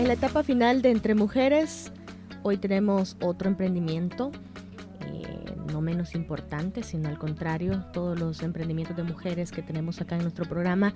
En la etapa final de Entre Mujeres, hoy tenemos otro emprendimiento, eh, no menos importante, sino al contrario, todos los emprendimientos de mujeres que tenemos acá en nuestro programa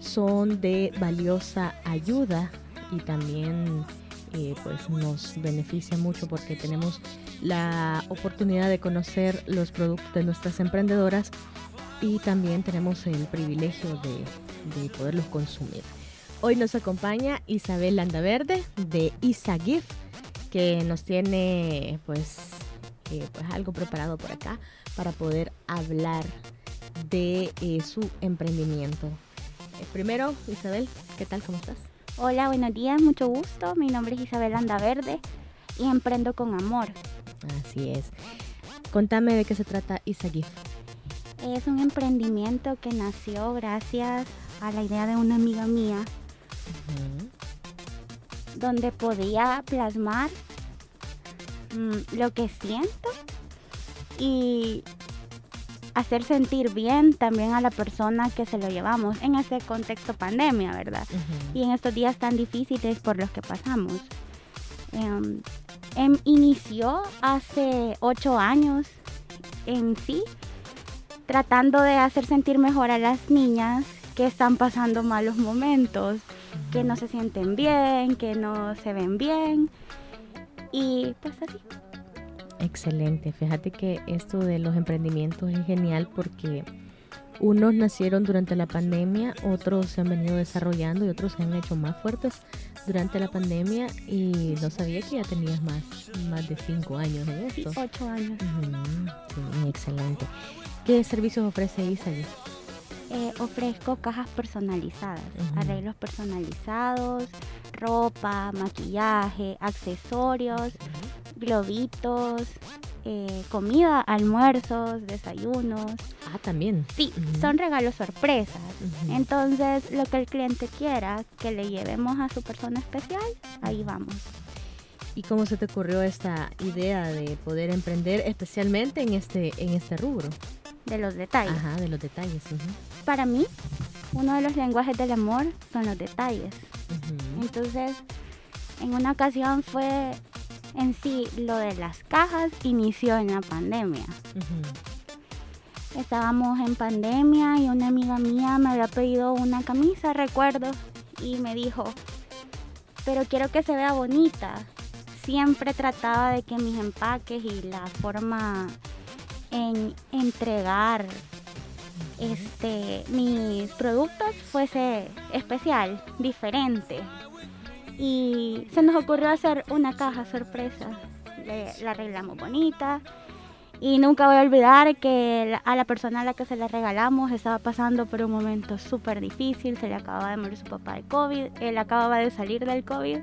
son de valiosa ayuda y también eh, pues nos beneficia mucho porque tenemos la oportunidad de conocer los productos de nuestras emprendedoras y también tenemos el privilegio de, poderlos consumir. Hoy nos acompaña Isabel Landaverde de Isagif, que nos tiene pues, eh, pues algo preparado por acá para poder hablar de eh, su emprendimiento. primero, Isabel, ¿qué tal? ¿Cómo estás? Hola, buenos días, mucho gusto. Mi nombre es Isabel Andaverde y emprendo con amor. Así es. Contame de qué se trata Isagif. Es un emprendimiento que nació gracias a la idea de una amiga mía, donde podía plasmar mm, lo que siento y hacer sentir bien también a la persona que se lo llevamos en este contexto pandemia, ¿verdad? Y en estos días tan difíciles por los que pasamos. Em, em, inició hace ocho años en sí, tratando de hacer sentir mejor a las niñas que están pasando malos momentos, que no se sienten bien, que no se ven bien. Y pues así. Excelente. Fíjate que esto de los emprendimientos es genial porque unos nacieron durante la pandemia, otros se han venido desarrollando y otros se han hecho más fuertes durante la pandemia y no sabía que ya tenías más, más de cinco años en esto. Sí, ocho años. excelente. ¿Qué servicios ofrece Isagui? Eh, ofrezco cajas personalizadas, arreglos personalizados, ropa, maquillaje, accesorios, globitos, eh, comida, almuerzos, desayunos. Ah, también. Sí, son regalos sorpresas. Entonces, lo que el cliente quiera que le llevemos a su persona especial, ahí vamos. ¿Y cómo se te ocurrió esta idea de poder emprender especialmente en este, en este rubro? De los detalles. Ajá, de los detalles. Para mí, uno de los lenguajes del amor son los detalles. Entonces, en una ocasión fue en sí lo de las cajas inició en la pandemia. Estábamos en pandemia y una amiga mía me había pedido una camisa, recuerdo, y me dijo, pero quiero que se vea bonita. Siempre trataba de que mis empaques y la forma en entregar este, mis productos fuese especial, diferente. Y se nos ocurrió hacer una caja sorpresa. la arreglamos bonita. Y nunca voy a olvidar que a la persona a la que se la regalamos estaba pasando por un momento súper difícil. Se le acababa de morir su papá de COVID. Él acababa de salir del COVID.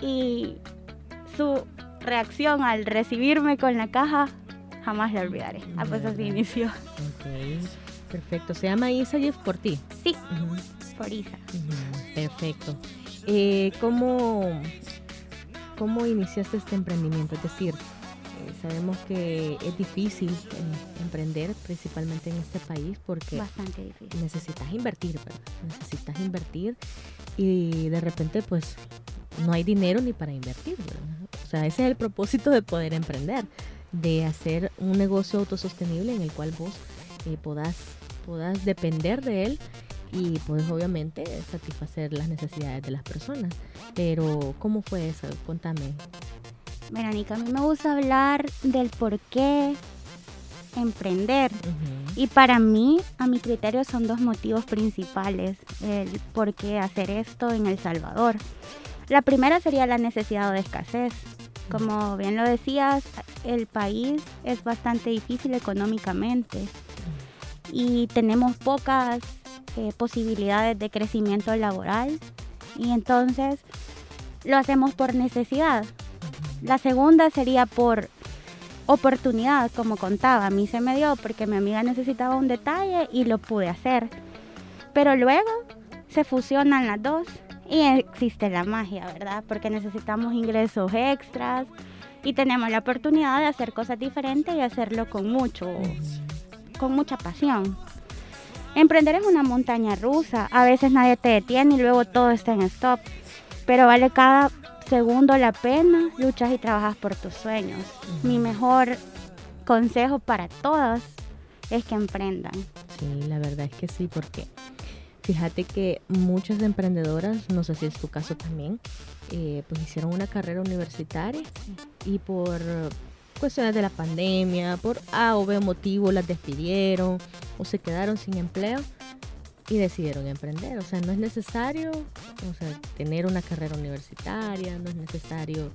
Y su reacción al recibirme con la caja jamás la olvidaré. Ah, pues así inició. Perfecto. ¿Se llama Isa por ti? Sí, por Isa. Perfecto. Eh, ¿cómo, ¿Cómo iniciaste este emprendimiento? Es decir, eh, sabemos que es difícil eh, emprender, principalmente en este país, porque necesitas invertir, ¿verdad? Necesitas invertir y de repente pues no hay dinero ni para invertir, O sea, ese es el propósito de poder emprender, de hacer un negocio autosostenible en el cual vos eh, puedas depender de él y pues obviamente satisfacer las necesidades de las personas. Pero ¿cómo fue eso? Contame. Verónica, a mí me gusta hablar del por qué emprender. Y para mí, a mi criterio, son dos motivos principales el por qué hacer esto en El Salvador. La primera sería la necesidad de escasez. Como bien lo decías, el país es bastante difícil económicamente y tenemos pocas eh, posibilidades de crecimiento laboral y entonces lo hacemos por necesidad. La segunda sería por oportunidad, como contaba, a mí se me dio porque mi amiga necesitaba un detalle y lo pude hacer. Pero luego se fusionan las dos y existe la magia, ¿verdad? Porque necesitamos ingresos extras y tenemos la oportunidad de hacer cosas diferentes y hacerlo con mucho, con mucha pasión. Emprender es una montaña rusa. A veces nadie te detiene y luego todo está en stop. pero vale cada segundo la pena, luchas y trabajas por tus sueños. Mi mejor consejo para todas es que emprendan. Sí, la verdad es que sí, porque fíjate que muchas emprendedoras, no sé si es tu caso también, eh, pues hicieron una carrera universitaria y por cuestiones de la pandemia, por A o B motivo las despidieron o se quedaron sin empleo y decidieron emprender. O sea, no es necesario tener una carrera universitaria, no es necesario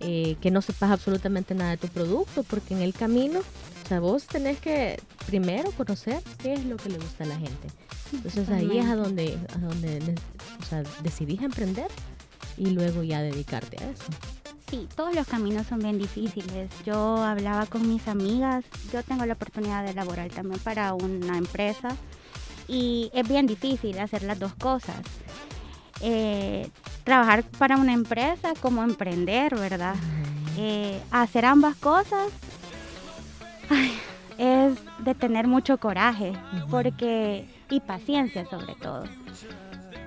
eh, que no sepas absolutamente nada de tu producto, porque en el camino, o sea, vos tenés que primero conocer qué es lo que le gusta a la gente. Entonces ahí es a donde, a donde o sea, decidís emprender y luego ya dedicarte a eso. Sí, todos los caminos son bien difíciles. Yo hablaba con mis amigas, yo tengo la oportunidad de laborar también para una empresa y es bien difícil hacer las dos cosas. Eh, trabajar para una empresa como emprender, ¿verdad? Eh, hacer ambas cosas es de tener mucho coraje porque y paciencia sobre todo,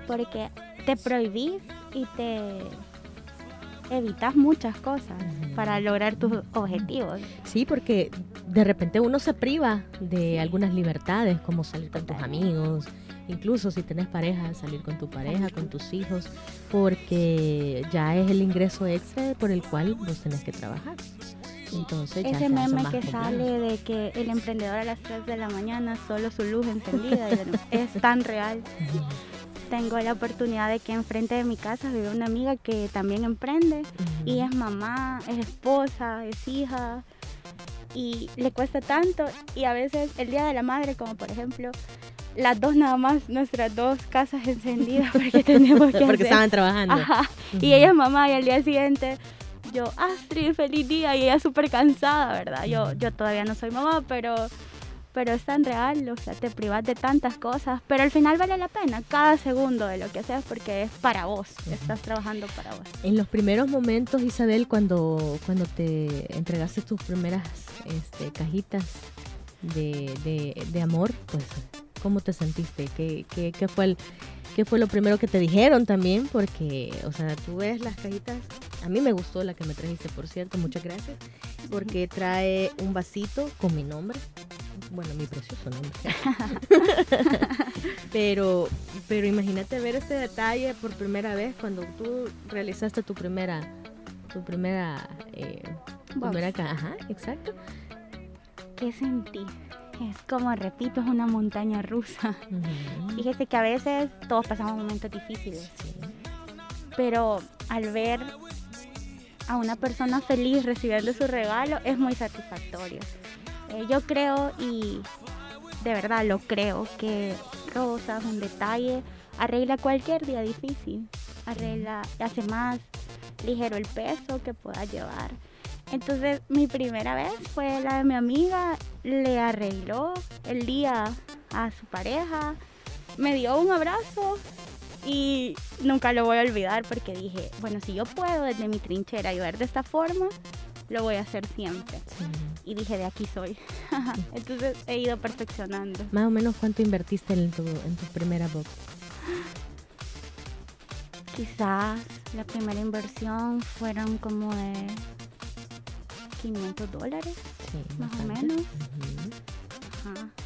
porque te prohibís y te evitas muchas cosas para lograr tus objetivos. Sí, porque de repente uno se priva de algunas libertades, como salir con tus amigos, incluso si tenés pareja, salir con tu pareja, con tus hijos, porque ya es el ingreso extra por el cual vos tenés que trabajar. Entonces, Ese meme que sale de que el emprendedor a las 3 de la mañana solo su luz encendida es tan real tengo la oportunidad de que enfrente de mi casa vive una amiga que también emprende y es mamá, es esposa, es hija y le cuesta tanto y a veces el día de la madre como por ejemplo las dos nada más nuestras dos casas encendidas porque tenemos que porque estaban trabajando. Y ella es mamá y al día siguiente yo Astrid feliz día y ella súper cansada verdad yo yo todavía no soy mamá pero pero es tan real, o sea, te privas de tantas cosas, pero al final vale la pena cada segundo de lo que haces porque es para vos, estás trabajando para vos. En los primeros momentos, Isabel, cuando, cuando te entregaste tus primeras este, cajitas de, de, amor, pues, ¿cómo te sentiste? ¿Qué, qué, qué fue el, ¿Qué fue lo primero que te dijeron también? Porque, o sea, tú ves las cajitas. A mí me gustó la que me trajiste, por cierto, muchas gracias. Porque trae un vasito con mi nombre bueno, mi precioso nombre. pero, pero imagínate ver este detalle por primera vez cuando tú realizaste tu primera, tu primera, eh, primera caja, exacto. ¿Qué sentí? Es como, repito, es una montaña rusa. Fíjese que a veces todos pasamos momentos difíciles. Pero al ver a una persona feliz recibiendo su regalo es muy satisfactorio. Eh, yo creo y de verdad lo creo que rosas, un detalle, arregla cualquier día difícil, arregla, hace más ligero el peso que pueda llevar. Entonces mi primera vez fue la de mi amiga, le arregló el día a su pareja, me dio un abrazo y nunca lo voy a olvidar porque dije, bueno, si yo puedo desde mi trinchera ayudar de esta forma, lo voy a hacer siempre. Y dije, de aquí soy. Entonces he ido perfeccionando. Más o menos cuánto invertiste en tu, en tu primera box? Quizás la primera inversión fueron como de 500 dólares, más o menos.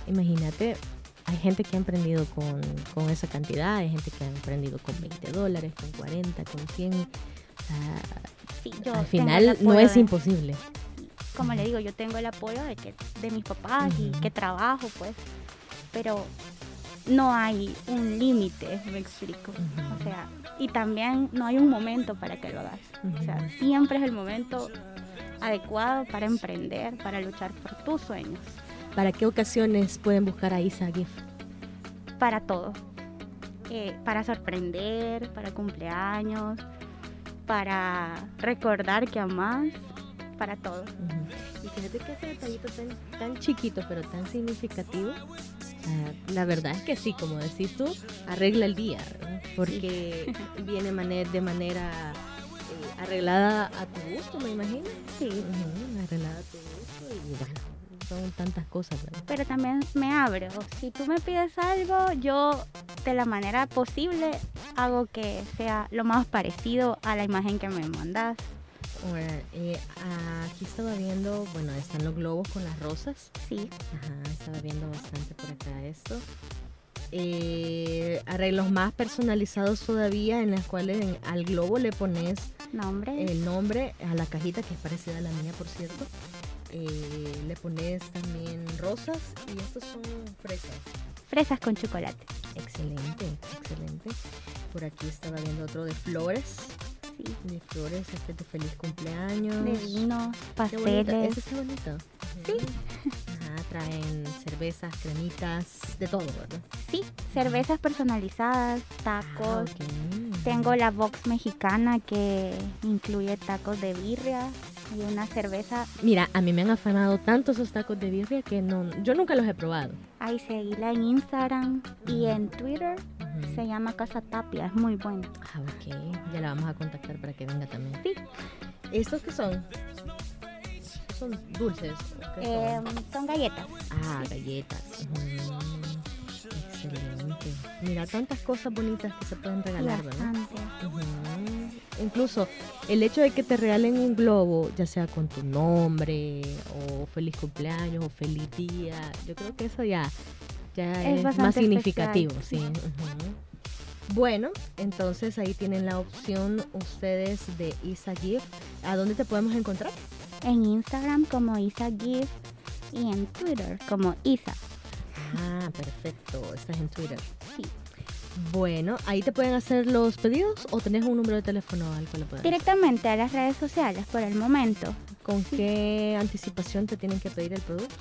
Imagínate, hay gente que ha emprendido con, con, esa cantidad, hay gente que ha emprendido con 20 dólares, con 40, con 100. O al final no es imposible. Como le digo, yo tengo el apoyo de, que, de mis papás y que trabajo, pues, pero no hay un límite, me explico. O sea, y también no hay un momento para que lo hagas. O sea, siempre es el momento adecuado para emprender, para luchar por tus sueños. ¿Para qué ocasiones pueden buscar a Isa Gift? Para todo. Eh, para sorprender, para cumpleaños, para recordar que amas, para todo. Y fíjate que ese detallito tan, tan chiquito pero tan significativo, la verdad es que sí, como decís tú, arregla el día, porque viene de manera eh, arreglada a tu gusto, me imagino. Sí. arreglada a tu gusto y bueno, son tantas cosas, Pero también me abro. Si tú me pides algo, yo de la manera posible hago que sea lo más parecido a la imagen que me mandas. Bueno, eh, aquí estaba viendo, bueno, están los globos con las rosas. Sí. Ajá, estaba viendo bastante por acá esto. Eh, arreglos más personalizados todavía en las cuales al globo le pones nombre. el nombre a la cajita que es parecida a la mía por cierto eh, le pones también rosas y estos son fresas fresas con chocolate excelente excelente por aquí estaba viendo otro de flores sí. de flores este de feliz cumpleaños de vino pasteles ese está bonito sí traen cervezas, cremitas, de todo, ¿verdad? Sí, cervezas personalizadas, tacos. Ah, Tengo la box mexicana que incluye tacos de birria y una cerveza. Mira, a mí me han afanado tanto esos tacos de birria que no, yo nunca los he probado. Ahí seguíla en Instagram y en Twitter. Se llama Casa Tapia, es muy bueno. Ah, ok. Ya la vamos a contactar para que venga también. Sí. ¿Estos qué son? son dulces? Em, son? galletas. Ah, galletas. excelente. Mira, tantas cosas bonitas que se pueden regalar, ¿verdad? Incluso el hecho de que te regalen un globo, ya sea con tu nombre, o feliz cumpleaños, o feliz día, yo creo que eso ya, ya es, más significativo. sí. Bueno, entonces ahí tienen la opción ustedes de Isa Gift. ¿A dónde te podemos encontrar? en Instagram como Isa Gift y en Twitter como Isa. Ah, perfecto. Estás en Twitter. Sí. Bueno, ahí te pueden hacer los pedidos o tenés un número de teléfono al cual puedes. Directamente a las redes sociales por el momento. ¿Con qué anticipación te tienen que pedir el producto?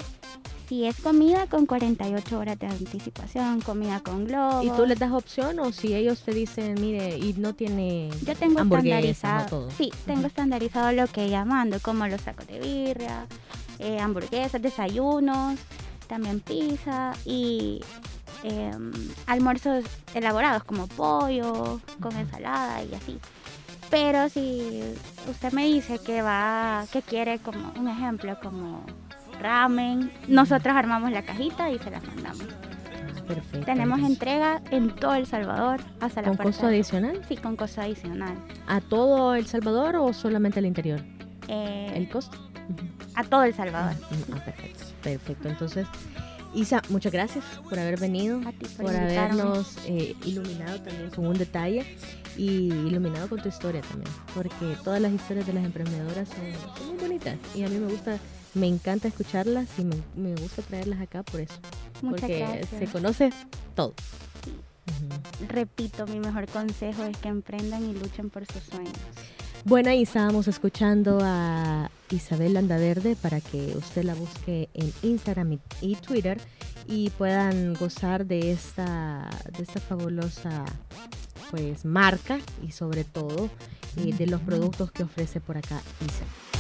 Si es comida con 48 horas de anticipación, comida con globo. ¿Y tú les das opción o si ellos te dicen, mire, y no tiene Yo tengo estandarizado. Todo? Sí, tengo estandarizado lo que llamando, como los tacos de birria, eh, hamburguesas, desayunos, también pizza y em, almuerzos elaborados como pollo con ensalada y así. Pero si usted me dice que va, que quiere como un ejemplo, como ramen. Nosotros armamos la cajita y se la mandamos. Perfecto. Tenemos entrega en todo El Salvador hasta la ¿Con costo adicional? Sí, con costo adicional. ¿A todo El Salvador o solamente al interior? Eh, ¿El costo? A todo El Salvador. Ah, perfecto. Perfecto. Entonces, Isa, muchas gracias por haber venido, por, habernos eh, iluminado también con un detalle y iluminado con tu historia también, porque todas las historias de las emprendedoras son, son muy bonitas y a mí me gusta me encanta escucharlas y me, gusta traerlas acá por eso. porque se conoce todo. Repito, mi mejor consejo es que emprendan y luchen por sus sueños. Bueno, ahí estábamos escuchando a Isabel Landaverde para que usted la busque en Instagram y Twitter y puedan gozar de esta, de esta fabulosa pues marca y sobre todo eh, de los productos que ofrece por acá Isa.